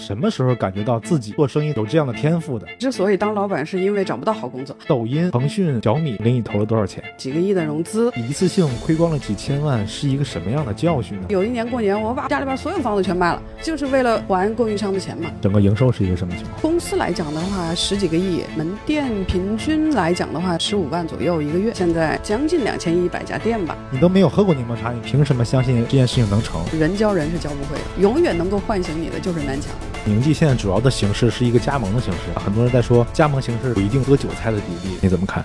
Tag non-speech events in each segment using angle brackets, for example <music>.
什么时候感觉到自己做生意有这样的天赋的？之所以当老板，是因为找不到好工作。抖音、腾讯、小米给你投了多少钱？几个亿的融资，一次性亏光了几千万，是一个什么样的教训呢？有一年过年，我把家里边所有房子全卖了，就是为了还供应商的钱嘛。整个营收是一个什么情况？公司来讲的话，十几个亿；门店平均来讲的话，十五万左右一个月。现在将近两千一百家店吧。你都没有喝过柠檬茶，你凭什么相信这件事情能成？人教人是教不会的，永远能够唤醒你的就是南墙。宁记现在主要的形式是一个加盟的形式，很多人在说加盟形式有一定割韭菜的比例，你怎么看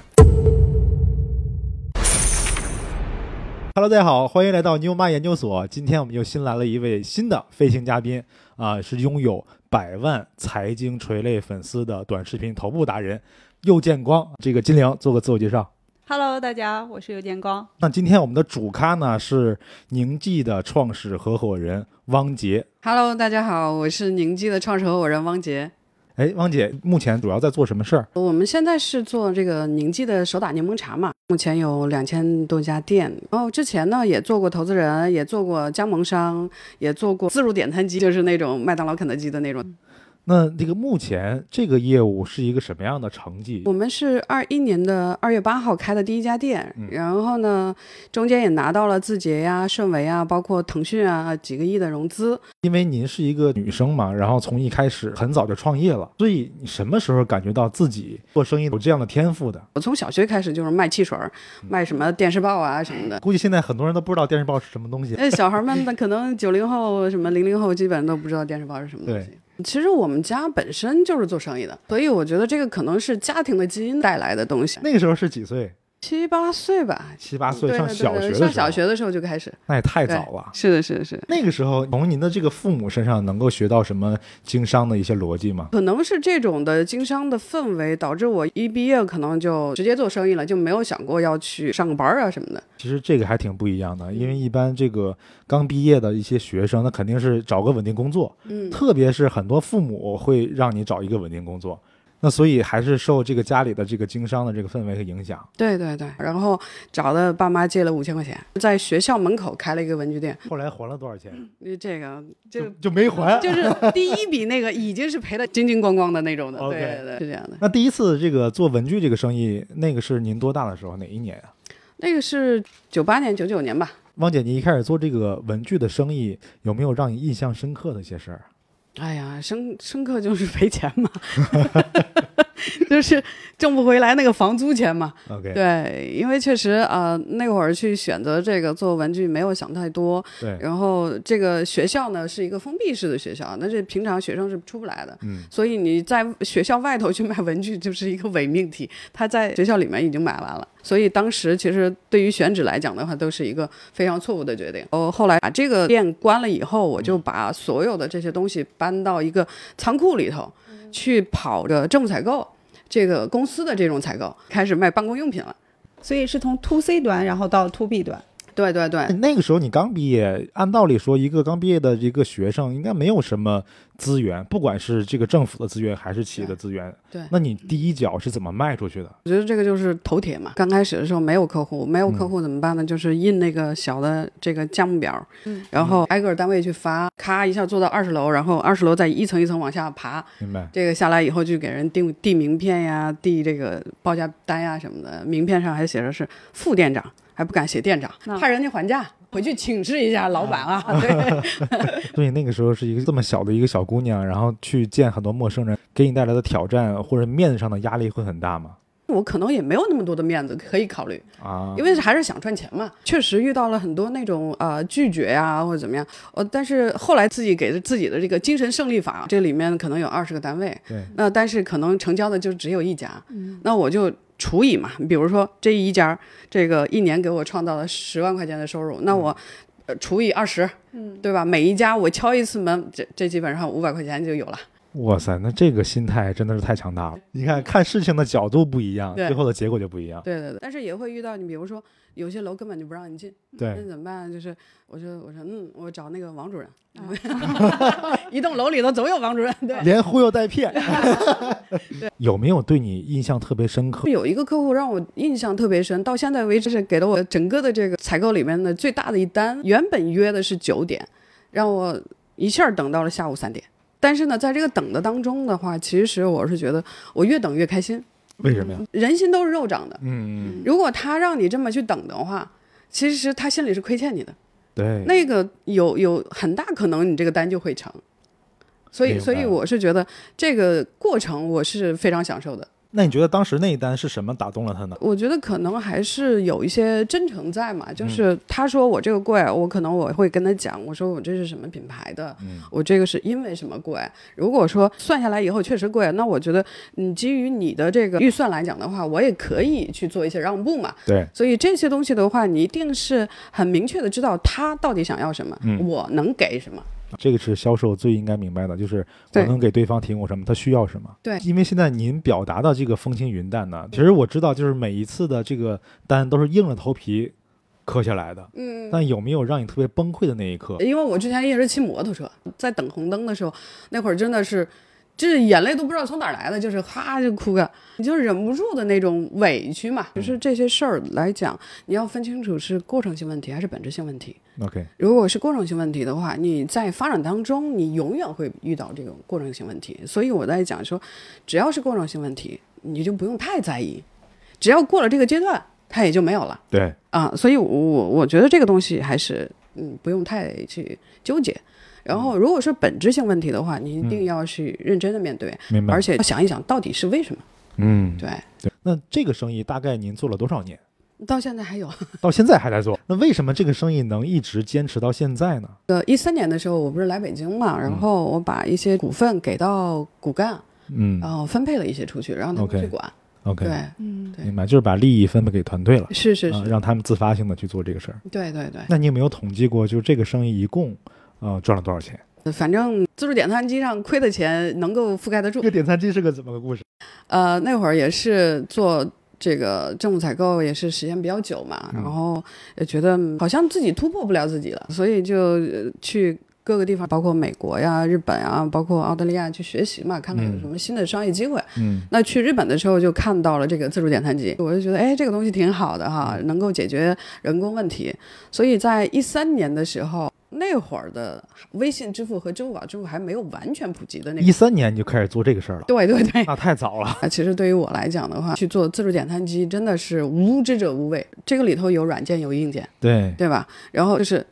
？Hello，大家好，欢迎来到牛妈研究所。今天我们又新来了一位新的飞行嘉宾啊，是拥有百万财经垂类粉丝的短视频头部达人又见光。这个金玲做个自我介绍。Hello，大家，我是尤建光。那今天我们的主咖呢是宁记的创始合伙人汪杰。Hello，大家好，我是宁记的创始合伙人汪杰。哎，汪姐，目前主要在做什么事儿？我们现在是做这个宁记的手打柠檬茶嘛，目前有两千多家店。然后之前呢也做过投资人，也做过加盟商，也做过自助点餐机，就是那种麦当劳、肯德基的那种。那这个目前这个业务是一个什么样的成绩？我们是二一年的二月八号开的第一家店，然后呢，中间也拿到了字节呀、顺为啊，包括腾讯啊几个亿的融资。因为您是一个女生嘛，然后从一开始很早就创业了，所以你什么时候感觉到自己做生意有这样的天赋的？我从小学开始就是卖汽水，卖什么电视报啊什么的。估计现在很多人都不知道电视报是什么东西。那小孩们可能九零后、什么零零后基本上都不知道电视报是什么东西。其实我们家本身就是做生意的，所以我觉得这个可能是家庭的基因带来的东西。那个时候是几岁？七八岁吧，七八岁上小学，上小学的时候就开始，那也太早了。是的，是的，是。那个时候从您的这个父母身上能够学到什么经商的一些逻辑吗？可能是这种的经商的氛围导致我一毕业可能就直接做生意了，就没有想过要去上个班啊什么的。其实这个还挺不一样的，因为一般这个刚毕业的一些学生，那肯定是找个稳定工作，嗯，特别是很多父母会让你找一个稳定工作。那所以还是受这个家里的这个经商的这个氛围和影响。对对对，然后找的爸妈借了五千块钱，在学校门口开了一个文具店。后来还了多少钱？这个就就没还，就 <laughs> 是第一笔那个已经是赔的精精光光的那种的。对对对，是这样的。那第一次这个做文具这个生意，那个是您多大的时候？哪一年啊？那个是九八年、九九年吧。汪姐，你一开始做这个文具的生意，有没有让你印象深刻的一些事儿？哎呀，深深刻就是赔钱嘛，<laughs> <laughs> 就是挣不回来那个房租钱嘛。OK，对，因为确实啊，那会儿去选择这个做文具没有想太多。对，然后这个学校呢是一个封闭式的学校，那这平常学生是出不来的。嗯，所以你在学校外头去买文具就是一个伪命题，他在学校里面已经买完了。所以当时其实对于选址来讲的话，都是一个非常错误的决定。哦，后来把这个店关了以后，我就把所有的这些东西搬到一个仓库里头，去跑着政府采购这个公司的这种采购，开始卖办公用品了。所以是从 to C 端，然后到 to B 端。对对对，那个时候你刚毕业，按道理说，一个刚毕业的一个学生应该没有什么资源，不管是这个政府的资源还是企业的资源。对，那你第一脚是怎么迈出去的？我觉得这个就是头铁嘛。刚开始的时候没有客户，没有客户怎么办呢？就是印那个小的这个价目表，嗯，然后挨个单位去发，咔一下做到二十楼，然后二十楼再一层一层往下爬。明白。这个下来以后就给人递递名片呀，递这个报价单呀什么的，名片上还写着是副店长，还不敢写店长，怕人家还价。回去请示一下老板啊！<laughs> <laughs> 对，所以那个时候是一个这么小的一个小姑娘，然后去见很多陌生人，给你带来的挑战或者面子上的压力会很大吗？我可能也没有那么多的面子可以考虑啊，因为还是想赚钱嘛。确实遇到了很多那种呃拒绝呀或者怎么样，呃，但是后来自己给自己的这个精神胜利法，这里面可能有二十个单位，对，那但是可能成交的就只有一家，嗯，那我就。除以嘛，比如说这一家这个一年给我创造了十万块钱的收入，那我，呃，除以二十，嗯，对吧？每一家我敲一次门，这这基本上五百块钱就有了。哇塞，那这个心态真的是太强大了。你看看事情的角度不一样，最后的结果就不一样。对对对，但是也会遇到你，比如说。有些楼根本就不让你进，对，那怎么办？就是我说我说嗯，我找那个王主任 <laughs> <laughs> 一栋楼里头总有王主任，对，连忽悠带骗。<laughs> 对，有没有对你印象特别深刻？有一个客户让我印象特别深，到现在为止是给了我整个的这个采购里面的最大的一单。原本约的是九点，让我一下等到了下午三点。但是呢，在这个等的当中的话，其实我是觉得我越等越开心。为什么呀？人心都是肉长的，嗯，如果他让你这么去等的话，其实他心里是亏欠你的。对，那个有有很大可能你这个单就会成，所以所以我是觉得这个过程我是非常享受的。那你觉得当时那一单是什么打动了他呢？我觉得可能还是有一些真诚在嘛，嗯就是他说我这个贵，我可能我会跟他讲，我说我这是什么品牌的，嗯我这个是因为什么贵。如果说算下来以后确实贵，那我觉得你，基于你的这个预算来讲的话，我也可以去做一些让步嘛。对，所以这些东西的话，你一定是很明确的知道他到底想要什么，嗯我能给什么。这个是销售最应该明白的，就是我能给对方提供什么，他需要什么。对因为现在您表达的这个风轻云淡呢，其实我知道，就是每一次的这个单都是硬着头皮磕下来的。嗯，但有没有让你特别崩溃的那一刻？因为我之前一直骑摩托车，在等红灯的时候，那会儿真的是，就是眼泪都不知道从哪儿来的，就是哈就哭个，你就忍不住的那种委屈嘛。就是这些事儿来讲，你要分清楚是过程性问题还是本质性问题。OK，如果是过程性问题的话，你在发展当中，你永远会遇到这种过程性问题。所以我在讲说，只要是过程性问题，你就不用太在意，只要过了这个阶段，它也就没有了。对，啊，所以我我我觉得这个东西还是嗯不用太去纠结。然后，如果是本质性问题的话，你一定要去认真的面对，明白。而且要想一想到底是为什么。嗯，对，对。那这个生意大概您做了多少年？到现在还有。<laughs> 到现在还在做？那为什么这个生意能一直坚持到现在呢？呃，一三年的时候，我不是来北京嘛，然后我把一些股份给到骨干，嗯然后分配了一些出去，让他们去管。，OK，对，嗯，对明白，就是把利益分配给团队了，啊，是是是，让他们自发性的去做这个事儿。对对对。那你有没有统计过，就是这个生意一共呃赚了多少钱？反正自助点餐机上亏的钱能够覆盖得住这。个点餐机是个怎么个故事？呃，那会儿也是做这个政府采购，也是时间比较久嘛，嗯。然后也觉得好像自己突破不了自己了，所以就呃去各个地方，包括美国呀、日本啊，包括澳大利亚去学习嘛，看看有嗯什么新的商业机会。嗯那去日本的时候就看到了这个自助点餐机，我就觉得哎，这个东西挺好的哈，能够解决人工问题。所以在一三年的时候，那会儿的微信支付和支付宝支付还没有完全普及的那个。一三年你就开始做这个事儿了，对对对，那太早了。啊，其实对于我来讲的话，去做自助点餐机真的是无知者无畏。这个里头有软件有硬件，对，对吧？然后就是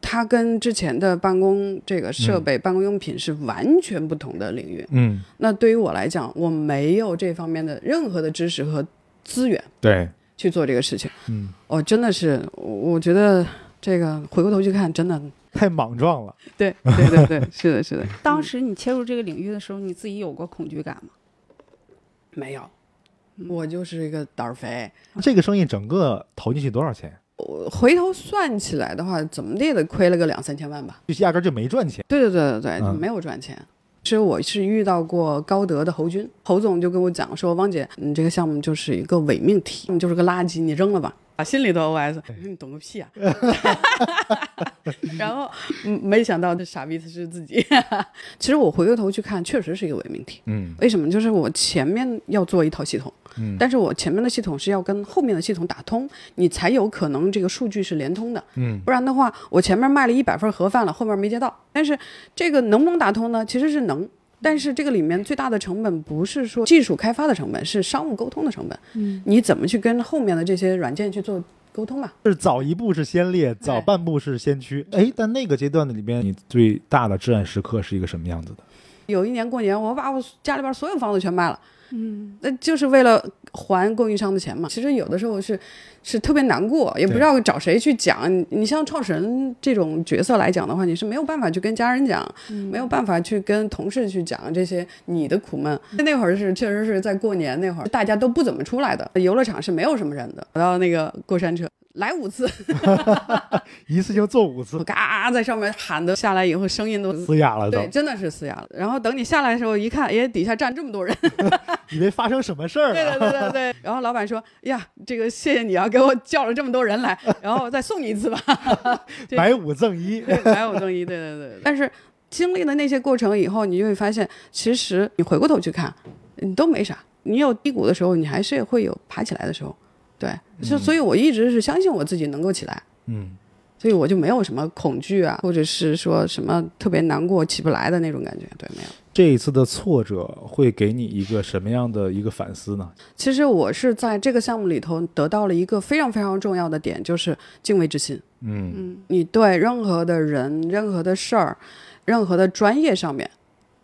它跟之前的办公这个设备、办公用品是完全不同的领域。嗯，那对于我来讲，我没有这方面的任何的知识和资源对，去做这个事情。嗯，我真的是，我我觉得这个回过头去看，真的，太莽撞了。对对对对，<laughs> 是的，是的，当时你切入这个领域的时候，你自己有过恐惧感吗？没有，我就是一个胆儿肥。这个生意整个投进去多少钱？我回头算起来的话，怎么的也得亏了个两三千万吧。就压根儿就没赚钱。对对对对对，没有赚钱。其实我是遇到过高德的侯军，侯总就跟我讲说，汪姐，你这个项目就是一个伪命题，你就是个垃圾，你扔了吧。啊，心里头 OS，你懂个屁啊！<laughs> <laughs> 然后，嗯，没想到这傻逼他是自己。<laughs> 其实我回过头去看，确实是一个伪命题。嗯为什么？就是我前面要做一套系统，嗯但是我前面的系统是要跟后面的系统打通，你才有可能这个数据是连通的。嗯不然的话，我前面卖了一百份盒饭了，后面没接到。但是这个能不能打通呢？其实是能，但是这个里面最大的成本不是说技术开发的成本，是商务沟通的成本。嗯，你怎么去跟后面的这些软件去做沟通啊？是早一步是先烈，早半步是先驱。哎，但那个阶段的里边，你最大的至暗时刻是一个什么样子的？有一年过年，我把我家里边所有房子全卖了。嗯，那就是为了还供应商的钱嘛。其实有的时候是是特别难过，也不知道找谁去讲。你你像创始人这种角色来讲的话，你是没有办法去跟家人讲，没有办法去跟同事去讲这些你的苦闷。那会儿是确实是在过年那会儿，大家都不怎么出来的，游乐场是没有什么人的。我到那个过山车。来五次，<laughs> 一次性做五次我，嘎在上面喊的，下来以后声音都嘶哑了都对，，真的是嘶哑了。然后等你下来的时候，一看，哎，底下站这么多人，<laughs> 以为发生什么事儿对了。对对对对对。然后老板说：“呀，这个谢谢你啊，给我叫了这么多人来，然后再送你一次吧。对买五赠一，对”买五赠一，对对对。但是经历了那些过程以后，你就会发现，其实你回过头去看，你都没啥。你有低谷的时候，你还是会有爬起来的时候。对，就所以，我一直是相信我自己能够起来。嗯，所以我就没有什么恐惧啊，或者是说什么特别难过起不来的那种感觉，对，没有。这一次的挫折会给你一个什么样的一个反思呢？其实我是在这个项目里头得到了一个非常非常重要的点，就是敬畏之心。嗯嗯，你对任何的人、任何的事儿、任何的专业上面，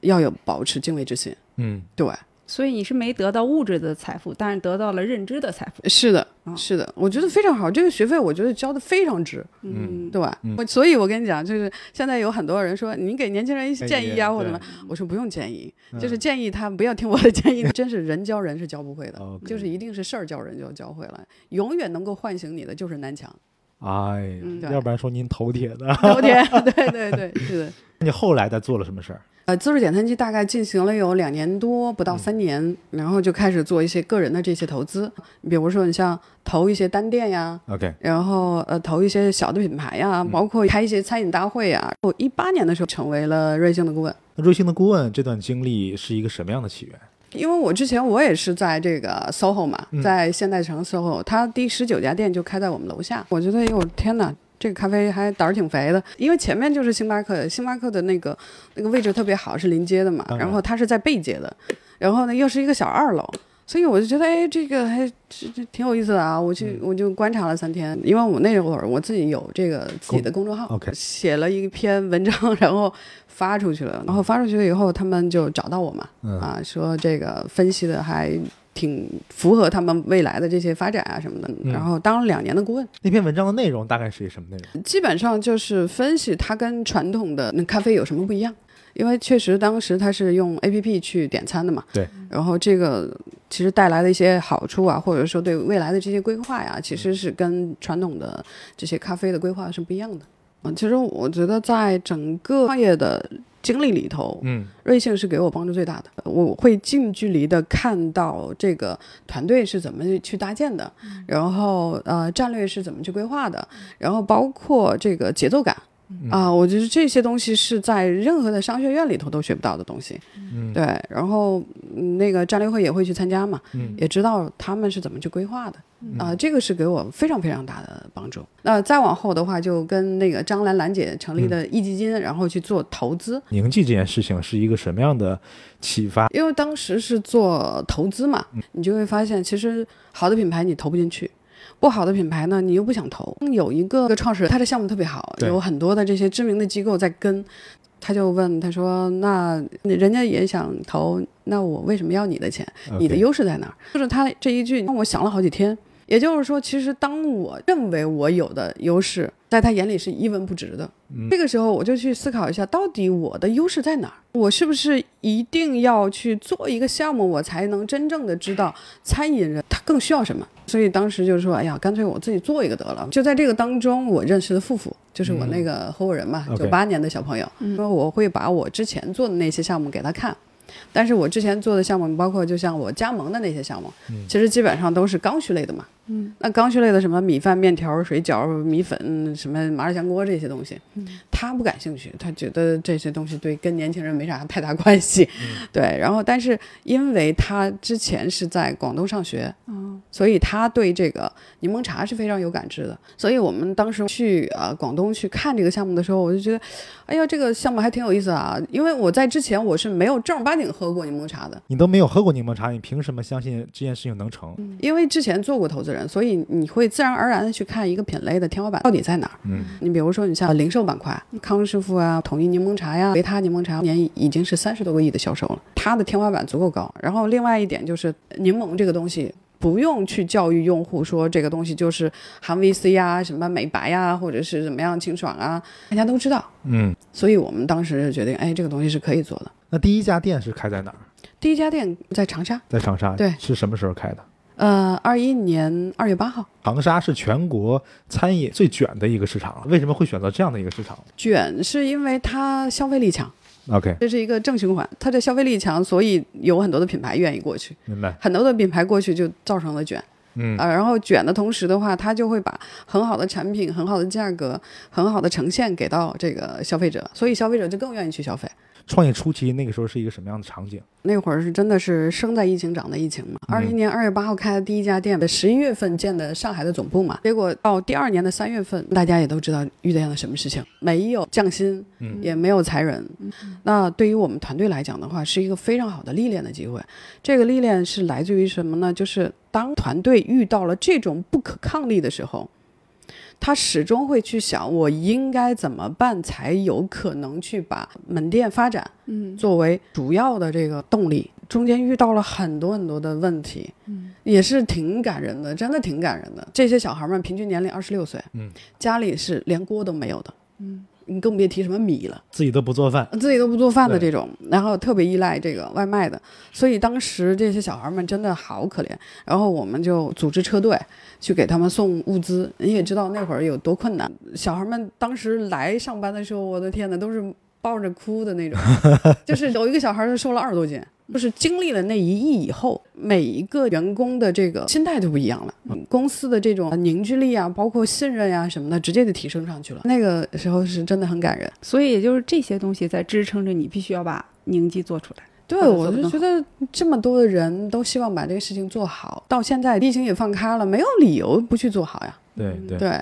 要有保持敬畏之心。嗯对，所以你是没得到物质的财富，但是得到了认知的财富。是的，啊是的，我觉得非常好。这个学费我觉得交的非常值，嗯对吧？嗯我所以，我跟你讲，就是现在有很多人说，你给年轻人一些建议啊，或者什么，我说不用建议，嗯就是建议他不要听我的建议，<laughs> 真是人教人是教不会的。<laughs> 就是一定是事儿教人就教会了，永远能够唤醒你的就是南墙。哎嗯，要不然说您头铁的。头铁，<laughs> 对对对，是的。你后来在做了什么事儿？呃，自助点餐机大概进行了有两年多，不到嗯三年，然后就开始做一些个人的这些投资，比如说你像投一些单店呀，OK，然后呃投一些小的品牌呀，嗯包括开一些餐饮大会呀。我一八年的时候成为了瑞幸的顾问，那瑞幸的顾问这段经历是一个什么样的起源？因为我之前我也是在这个 SOHO 嘛嗯，在现代城 SOHO，它第十九家店就开在我们楼下。我觉得，哎呦天哪，这个咖啡还胆儿挺肥的，因为前面就是星巴克，星巴克的那个那个位置特别好，是临街的嘛当，然然后它是在背街的，然后呢又是一个小二楼。所以我就觉得，哎，这个还这这挺有意思的啊！我去，我就观察了三天，因为我那会儿我自己有这个自己的公众号写了一篇文章，然后发出去了。然后发出去了以后，他们就找到我嘛，嗯啊，说这个分析的还挺符合他们未来的这些发展啊什么的。嗯然后当了两年的顾问，那篇文章的内容大概是一什么内容？基本上就是分析它跟传统的那咖啡有什么不一样。因为确实当时它是用 A P P 去点餐的嘛，对，然后这个其实带来的一些好处啊，或者说对未来的这些规划呀，其实是跟传统的这些咖啡的规划是不一样的。嗯，其实我觉得在整个创业的经历里头，嗯瑞幸是给我帮助最大的。我会近距离的看到这个团队是怎么去搭建的，然后呃战略是怎么去规划的，然后包括这个节奏感。嗯啊，我觉得这些东西是在任何的商学院里头都学不到的东西。嗯对，然后嗯那个战略会也会去参加嘛，嗯也知道他们是怎么去规划的。嗯啊，这个是给我非常非常大的帮助。那再往后的话，就跟那个张兰兰姐成立的嗯壹基金，然后去做投资。凝记这件事情是一个什么样的启发？因为当时是做投资嘛，你就会发现，其实好的品牌你投不进去，不好的品牌呢，你又不想投。有一个创始人，他的项目特别好，有很多的这些知名的机构在跟，他就问他说：“那人家也想投，那我为什么要你的钱？你的优势在哪儿？”就是他这一句，让我想了好几天。也就是说，其实当我认为我有的优势，在他眼里是一文不值的。嗯这个时候，我就去思考一下，到底我的优势在哪儿？我是不是一定要去做一个项目，我才能真正的知道餐饮人他更需要什么？所以当时就说，哎呀，干脆我自己做一个得了。就在这个当中，我认识的富富，就是我那个合伙人嘛，九八年的小朋友，说我会把我之前做的那些项目给他看。但是我之前做的项目，包括就像我加盟的那些项目，嗯其实基本上都是刚需类的嘛。嗯，那刚需类的什么米饭、面条、水饺、米粉、什么麻辣香锅这些东西，他不感兴趣，他觉得这些东西对跟年轻人没啥太大关系。<laughs> 对，然后但是因为他之前是在广东上学，哦，所以他对这个柠檬茶是非常有感知的。所以我们当时去呃广东去看这个项目的时候，我就觉得，哎呀，这个项目还挺有意思啊。因为我在之前我是没有正儿八经喝过柠檬茶的，你都没有喝过柠檬茶，你凭什么相信这件事情能成？因为之前做过投资人，所以你会自然而然的去看一个品类的天花板到底在哪儿。嗯你比如说，你像零售板块，康师傅啊、统一柠檬茶呀、维他柠檬茶，年已经是三十多个亿的销售了，它的天花板足够高。然后另外一点就是柠檬这个东西。不用去教育用户说这个东西就是含 VC 啊、什么美白呀、或者是怎么样清爽啊，大家都知道。嗯，所以我们当时就决定，哎，这个东西是可以做的。那第一家店是开在哪儿？第一家店在长沙，在长沙。对是什么时候开的？呃，二一年二月八号。长沙是全国餐饮最卷的一个市场，为什么会选择这样的一个市场卷是因为它消费力强，？OK，这是一个正循环。它的消费力强，所以有很多的品牌愿意过去，明白。很多的品牌过去就造成了卷。嗯啊，然后卷的同时的话，它就会把很好的产品、很好的价格、很好的呈现给到这个消费者，所以消费者就更愿意去消费。创业初期那个时候是一个什么样的场景？那会儿是真的是生在疫情，长在疫情嘛。二一年二月八号开的第一家店，十一月份建的上海的总部嘛。结果到第二年的三月份，大家也都知道遇见了什么事情，没有降薪，嗯也没有裁人。那对于我们团队来讲的话，是一个非常好的历练的机会。这个历练是来自于什么呢？就是当团队遇到了这种不可抗力的时候。他始终会去想，我应该怎么办才有可能去把门店发展，嗯作为主要的这个动力。中间遇到了很多很多的问题，嗯，也是挺感人的，真的挺感人的。这些小孩们平均年龄二十六岁，嗯，家里是连锅都没有的，嗯，你更别提什么米了。自己都不做饭，自己都不做饭的这种，然后特别依赖这个外卖的，所以当时这些小孩们真的好可怜。然后我们就组织车队去给他们送物资。你也知道那会儿有多困难，小孩们当时来上班的时候，我的天呐，都是抱着哭的那种，<laughs> 就是有一个小孩就瘦了二十多斤。就是经历了那一役以后，每一个员工的这个心态就不一样了，公司的这种凝聚力啊，包括信任呀、什么的，直接就提升上去了。那个时候是真的很感人。所以也就是这些东西在支撑着你，必须要把凝聚做出来。对，我就觉得这么多的人都希望把这个事情做好，到现在疫情也放开了，没有理由不去做好呀。对对。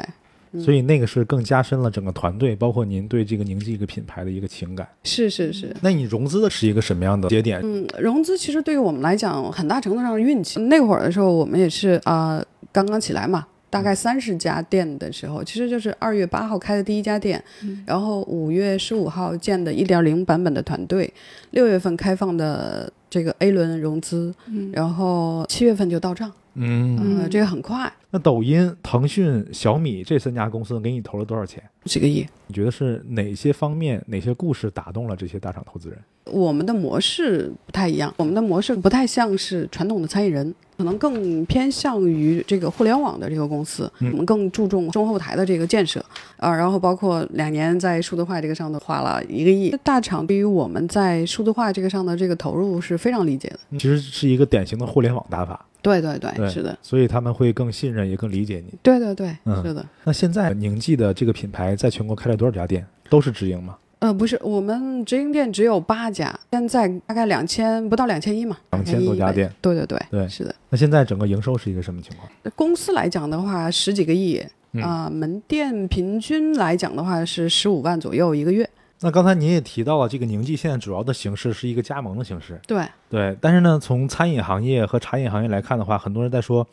所以那个是更加深了整个团队，包括您对这个宁记一个品牌的一个情感。是是是。那你融资的是一个什么样的节点？嗯，融资其实对于我们来讲，很大程度上是运气。那会儿的时候，我们也是啊、呃刚刚起来嘛，大概三十家店的时候，其实就是二月八号开的第一家店，然后五月十五号建的一点零版本的团队，六月份开放的这个 A 轮融资，嗯然后七月份就到账，嗯，这个很快，那抖音、腾讯、小米这三家公司给你投了多少钱？几个亿。你觉得是哪些方面、哪些故事打动了这些大厂投资人？我们的模式不太一样，我们的模式不太像是传统的参与人，可能更偏向于这个互联网的这个公司。嗯我们更注重中后台的这个建设，啊，然后包括两年在数字化这个上头花了一个亿。大厂对于我们在数字化这个上的这个投入是非常理解的。其实是一个典型的互联网打法，对对对，对是的，所以他们会更信任，也更理解你。对对对，嗯是的。那现在宁记的这个品牌在全国开了多少家店？都是直营吗？呃，不是，我们直营店只有八家，现在大概两千不到两千一嘛，两千多家店。对对对，对是的。那现在整个营收是一个什么情况？公司来讲的话，十几个亿嗯啊、门店平均来讲的话是十五万左右一个月。那刚才您也提到了，这个宁记现在主要的形式是一个加盟的形式，对，对。但是呢，从餐饮行业和茶饮行业来看的话，很多人在说，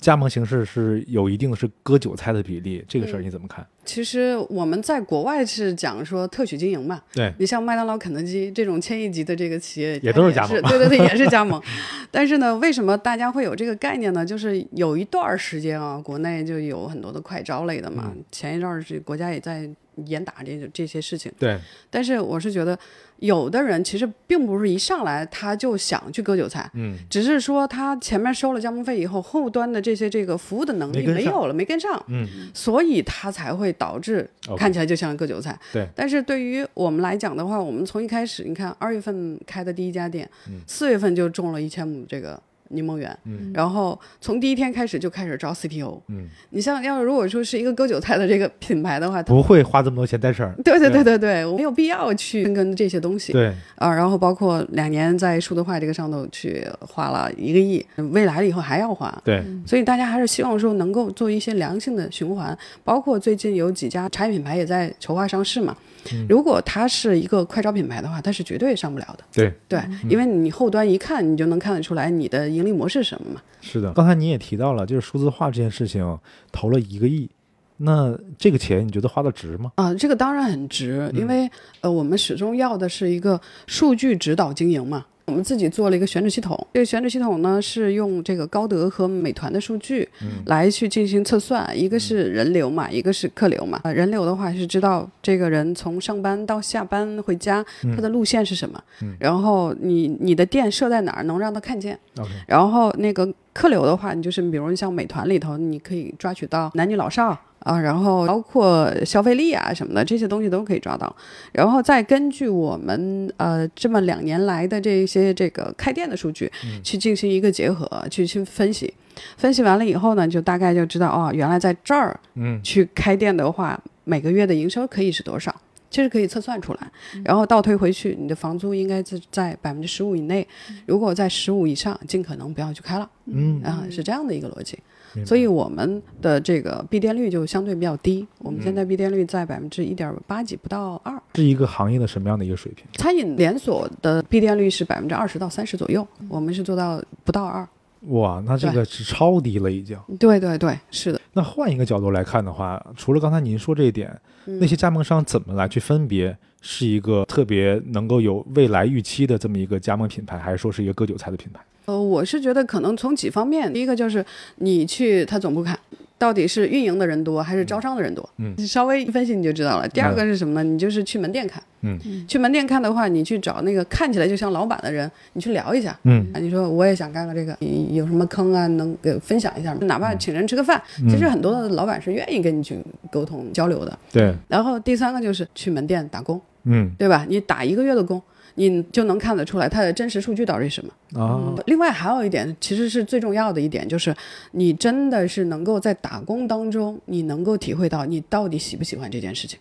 加盟形式是有一定是割韭菜的比例，这个事儿嗯你怎么看？其实我们在国外是讲说特许经营嘛，对，你像麦当劳、肯德基这种千亿级的这个企业，也也都是加盟对对对，也是加盟。<laughs> 但是呢，为什么大家会有这个概念呢？就是有一段时间啊，国内就有很多的快招类的嘛，嗯前一阵儿是国家也在严打这这些事情。对，但是我是觉得，有的人其实并不是一上来他就想去割韭菜，嗯，只是说他前面收了加盟费以后，后端的这些这个服务的能力没有了，没跟上，嗯，所以他才会导致看起来就像割韭菜。对。但是对于我们来讲的话，我们从一开始，你看二月份开的第一家店嗯，四、月份就种了一千亩这个柠檬园，嗯然后从第一天开始就开始招 CTO。嗯，你像要如果说是一个割韭菜的这个品牌的话，它不会花这么多钱在这儿。对对对对对对，我没有必要去深耕这些东西。对，啊，然后包括两年在数字化这个上头去花了一个亿，未来了以后还要花，对，所以大家还是希望说能够做一些良性的循环。包括最近有几家茶饮品牌也在筹划上市嘛。嗯如果它是一个快招品牌的话，它是绝对上不了的。对，对，因为你后端一看，你就能看得出来你的盈利模式是什么嘛。是的。刚才你也提到了，就是数字化这件事情投了一个亿，那这个钱你觉得花的值吗？啊，这个当然很值，因为呃，我们始终要的是一个数据指导经营嘛。我们自己做了一个选址系统，这个选址系统呢是用这个高德和美团的数据来去进行测算，一个是人流嘛，一个是客流嘛。呃人流的话是知道这个人从上班到下班回家，他的路线是什么，然后你你的店设在哪儿能让他看见。然后那个客流的话，你就是比如像美团里头，你可以抓取到男女老少啊，然后包括消费力啊什么的这些东西都可以抓到，然后再根据我们呃这么两年来的这些这个开店的数据，去进行一个结合，去去分析，分析完了以后呢，就大概就知道哦，原来在这儿嗯，去开店的话，每个月的营收可以是多少。其实可以测算出来，然后倒推回去，你的房租应该是在百分之十五以内，如果在十五以上，尽可能不要去开了。嗯啊，是这样的一个逻辑。所以我们的这个闭店率就相对比较低，我们现在闭店率在百分之一点八几，不到二。是一个行业的什么样的一个水平？餐饮连锁的闭店率是百分之二十到三十左右，我们是做到不到二。哇，那这个是超低了已经。对对对，是的。那换一个角度来看的话，除了刚才您说这一点，嗯那些加盟商怎么来去分别是一个特别能够有未来预期的这么一个加盟品牌，还是说是一个割韭菜的品牌？呃，我是觉得可能从几方面，第一个就是你去他总部看，到底是运营的人多还是招商的人多，嗯你稍微一分析你就知道了。第二个是什么呢？你就是去门店看，嗯去门店看的话，你去找那个看起来就像老板的人，你去聊一下。嗯啊，你说我也想干个这个，你有什么坑啊，能给分享一下吗？哪怕请人吃个饭，其实很多的老板是愿意跟你去沟通交流的。对，然后第三个就是去门店打工，嗯对吧？你打一个月的工，你就能看得出来它的真实数据到底是什么。啊，另外还有一点，其实是最重要的一点，就是你真的是能够在打工当中，你能够体会到你到底喜不喜欢这件事情。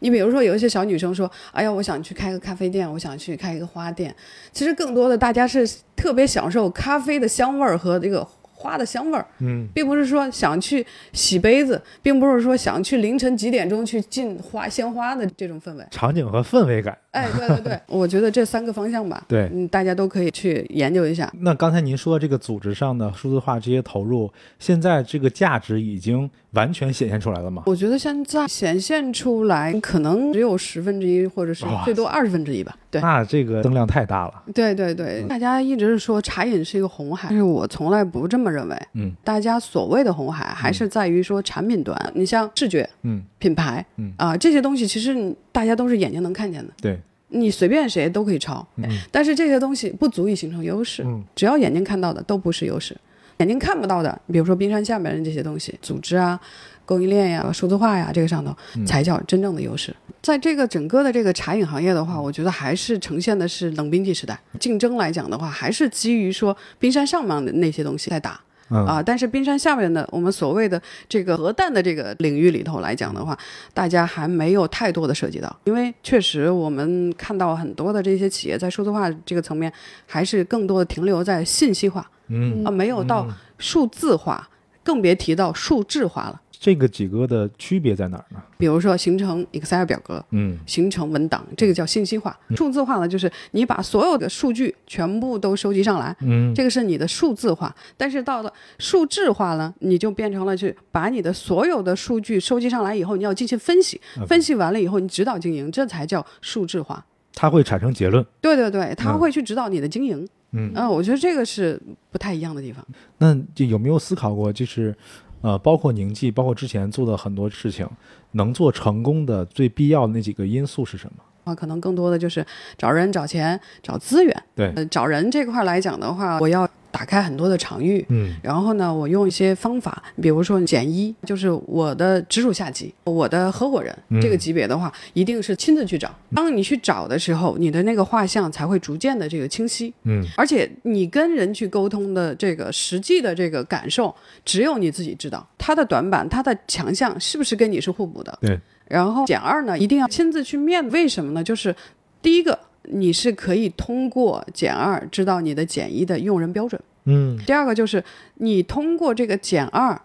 你比如说，有一些小女生说：“哎呀，我想去开个咖啡店，我想去开一个花店。”其实更多的大家是特别享受咖啡的香味儿和这个花的香味儿，嗯并不是说想去洗杯子，并不是说想去凌晨几点钟去进花鲜花的这种氛围。场景和氛围感。哎，对对对，<laughs> 我觉得这三个方向吧，对嗯，大家都可以去研究一下。那刚才您说这个组织上的数字化这些投入，现在这个价值已经完全显现出来了吗？我觉得现在显现出来可能只有十分之一，或者是最多二十分之一吧。对，那这个增量太大了。对对对，大家一直是说茶饮是一个红海，但是我从来不这么认为。嗯大家所谓的红海还是在于说产品端，你像视觉、嗯，品牌，嗯啊、这些东西其实大家都是眼睛能看见的，对，你随便谁都可以抄，嗯但是这些东西不足以形成优势。嗯只要眼睛看到的都不是优势，眼睛看不到的，比如说冰山下面的这些东西，组织啊、供应链呀、数字化呀，这个上头嗯才叫真正的优势。在这个整个的这个茶饮行业的话，我觉得还是呈现的是冷兵器时代。竞争来讲的话，还是基于说冰山上面的那些东西在打。嗯。啊，但是冰山下面的我们所谓的这个核弹的这个领域里头来讲的话，大家还没有太多的涉及到，因为确实我们看到很多的这些企业在数字化这个层面，还是更多的停留在信息化嗯，啊，没有到数字化，更别提到数字化了。这个几个的区别在哪儿呢？比如说形成 Excel 表格，嗯形成文档，这个叫信息化。数字化呢，就是你把所有的数据全部都收集上来，嗯这个是你的数字化。但是到了数字化呢，你就变成了去把你的所有的数据收集上来以后，你要进行分析，分析完了以后，你指导经营，这才叫数字化。它会产生结论。对对对，它嗯会去指导你的经营。嗯，嗯，我觉得这个是不太一样的地方。那就有没有思考过，就是呃，包括宁记，包括之前做的很多事情，能做成功的最必要的那几个因素是什么？啊，可能更多的就是找人、找钱、找资源。对呃，找人这块来讲的话，我要打开很多的场域，嗯然后呢，我用一些方法，比如说减一，就是我的直属下级，我的合伙人、嗯这个级别的话，一定是亲自去找。当你去找的时候，你的那个画像才会逐渐的这个清晰，嗯而且你跟人去沟通的这个实际的这个感受，只有你自己知道他的短板、他的强项是不是跟你是互补的。对。然后减二呢，一定要亲自去面，为什么呢？就是第一个，你是可以通过减二知道你的减一的用人标准。嗯第二个就是你通过这个减二，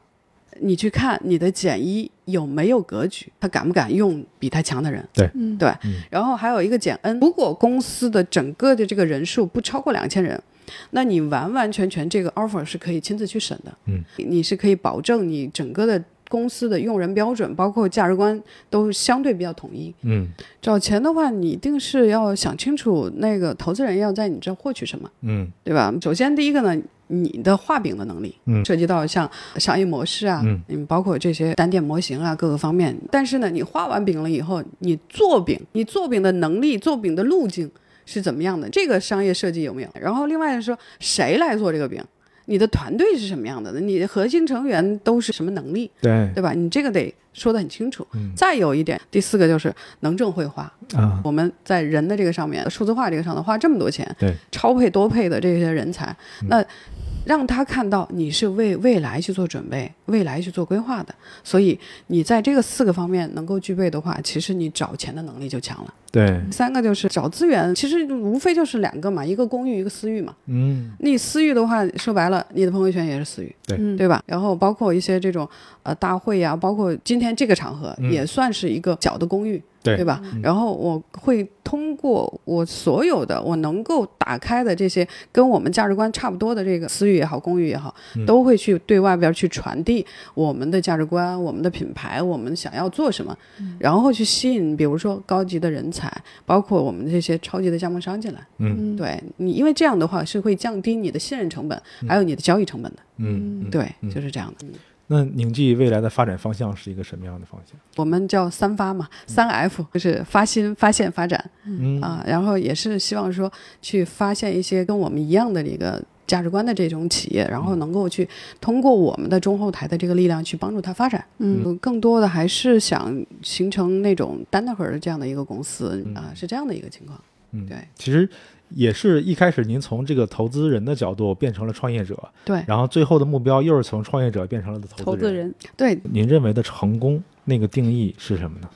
你去看你的减一有没有格局，他敢不敢用比他强的人？嗯对。嗯然后还有一个减 N，如果公司的整个的这个人数不超过两千人，那你完完全全这个 offer 是可以亲自去审的。嗯，你是可以保证你整个的公司的用人标准，包括价值观都相对比较统一。嗯找钱的话，你一定是要想清楚那个投资人要在你这获取什么。嗯对吧？首先第一个呢，你的画饼的能力，嗯涉及到像商业模式啊，嗯嗯，包括这些单店模型啊，各个方面。但是呢，你画完饼了以后，你做饼，你做饼的能力、做饼的路径是怎么样的？这个商业设计有没有？然后另外说，谁来做这个饼？你的团队是什么样的？你的核心成员都是什么能力，对对吧？你这个得说得很清楚。嗯再有一点，第四个就是能挣会花。啊我们在人的这个上面，数字化这个上头花这么多钱，对，超配多配的这些人才，嗯那让他看到你是为未来去做准备、未来去做规划的。所以你在这个四个方面能够具备的话，其实你找钱的能力就强了。对，三个就是找资源，其实无非就是两个嘛，一个公寓，一个私域嘛。嗯，你私域的话，说白了，你的朋友圈也是私域，对嗯对吧？然后包括一些这种呃大会呀、包括今天这个场合，嗯也算是一个小的公域，对。对吧？嗯。然后我会通过我所有的我能够打开的这些跟我们价值观差不多的这个私域也好，公域也好，嗯。都会去对外边去传递我们的价值观、我们的品牌、我们想要做什么，然后去吸引比如说高级的人才，包括我们这些超级的加盟商进来。嗯。对你，因为这样的话是会降低你的信任成本，还有你的交易成本的。嗯，嗯。对，嗯。就是这样的。那宁记未来的发展方向是一个什么样的方向？我们叫三发嘛，三 F 就是发新、发现、发展嗯啊，然后也是希望说去发现一些跟我们一样的这个价值观的这种企业，然后能够去通过我们的中后台的这个力量去帮助它发展。嗯，更多的还是想形成那种单核的这样的一个公司嗯啊，是这样的一个情况。嗯，对，其实也是一开始您从这个投资人的角度变成了创业者，对然后最后的目标又是从创业者变成了投资人。投资人，对，您认为的成功那个定义是什么呢？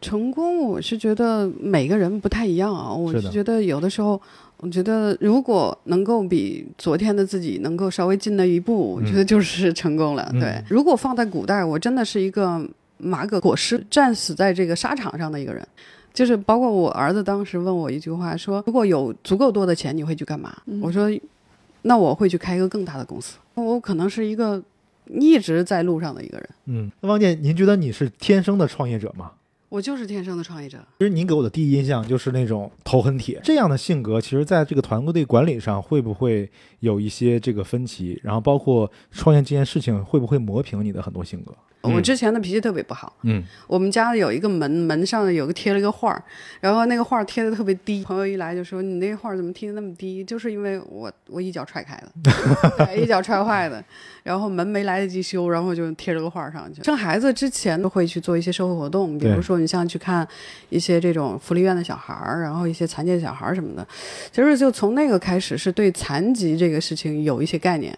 成功，我是觉得每个人不太一样啊。我是觉得有的时候，我觉得如果能够比昨天的自己能够稍微进了一步，我觉得就是成功了。嗯对，如果放在古代，我真的是一个马革裹尸、战死在这个沙场上的一个人。就是包括我儿子当时问我一句话，说如果有足够多的钱，你会去干嘛？我说，那我会去开一个更大的公司。我可能是一个一直在路上的一个人，嗯，那王姐，您觉得你是天生的创业者吗？我就是天生的创业者。其实您给我的第一印象就是那种头很铁这样的性格，其实在这个团队管理上会不会有一些这个分歧？然后包括创业这件事情会不会磨平你的很多性格？我之前的脾气特别不好，嗯我们家有一个门，门上有个贴了一个画儿，然后那个画儿贴的特别低，朋友一来就说你那个画儿怎么贴的那么低？就是因为我我一脚踹开的，<laughs> 一脚踹坏的，然后门没来得及修，然后就贴了个画儿上去。生孩子之前都会去做一些社会活动，比如说你像去看一些这种福利院的小孩儿，然后一些残疾的小孩儿什么的，其实就从那个开始是对残疾这个事情有一些概念。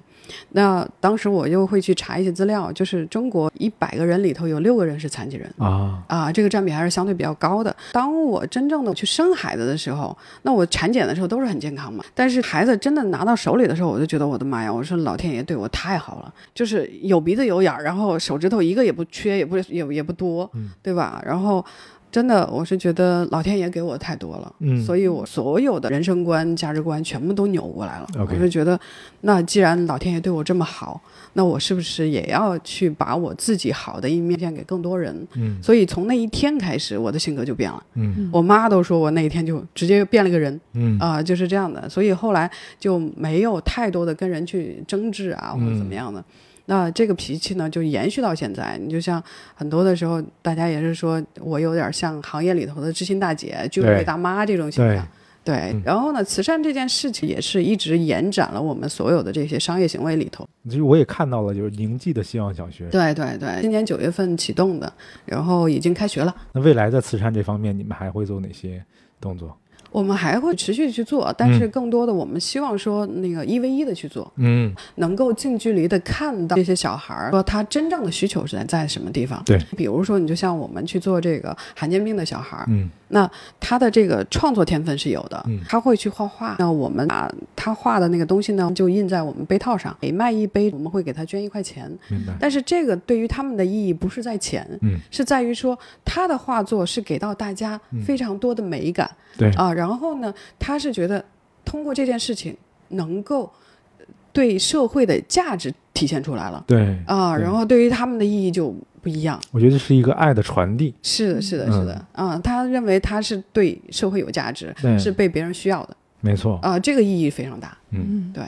那当时我就会去查一些资料，就是中国一百个人里头有六个人是残疾人。啊，啊，这个占比还是相对比较高的。当我真正的去生孩子的时候，那我产检的时候都是很健康嘛，但是孩子真的拿到手里的时候，我就觉得我的妈呀，我说老天爷对我太好了，就是有鼻子有眼儿，然后手指头一个也不缺，也不也也不多，嗯对吧？然后。真的，我是觉得老天爷给我太多了，嗯所以我所有的人生观、价值观全部都扭过来了。我就觉得，那既然老天爷对我这么好，那我是不是也要去把我自己好的一面献给更多人？嗯所以从那一天开始，我的性格就变了。嗯我妈都说我那一天就直接变了个人嗯啊、就是这样的。所以后来就没有太多的跟人去争执啊，或者怎么样的。那这个脾气呢，就延续到现在。你就像很多的时候，大家也是说我有点像行业里头的知心大姐、居委会大妈这种形象。对嗯，然后呢，慈善这件事情也是一直延展了我们所有的这些商业行为里头。其实我也看到了，就是宁记的希望小学。对对对，今年九月份启动的，然后已经开学了。那未来在慈善这方面，你们还会做哪些动作？我们还会持续去做，但是更多的我们希望说那个一 v 一的去做，嗯，能够近距离的看到这些小孩儿，说他真正的需求是在在什么地方。对，比如说你就像我们去做这个罕见病的小孩儿，嗯那他的这个创作天分是有的，嗯他会去画画。那我们把他画的那个东西呢，就印在我们杯套上，每卖一杯，我们会给他捐一块钱。明白。但是这个对于他们的意义不是在钱，嗯是在于说他的画作是给到大家非常多的美感。对啊，然后呢，他是觉得通过这件事情能够呃对社会的价值体现出来了对啊，对然后对于他们的意义就不一样。我觉得这是一个爱的传递。是的，是的，是的，嗯，他认为他是对社会有价值，是被别人需要的没错。啊，这个意义非常大。嗯，对，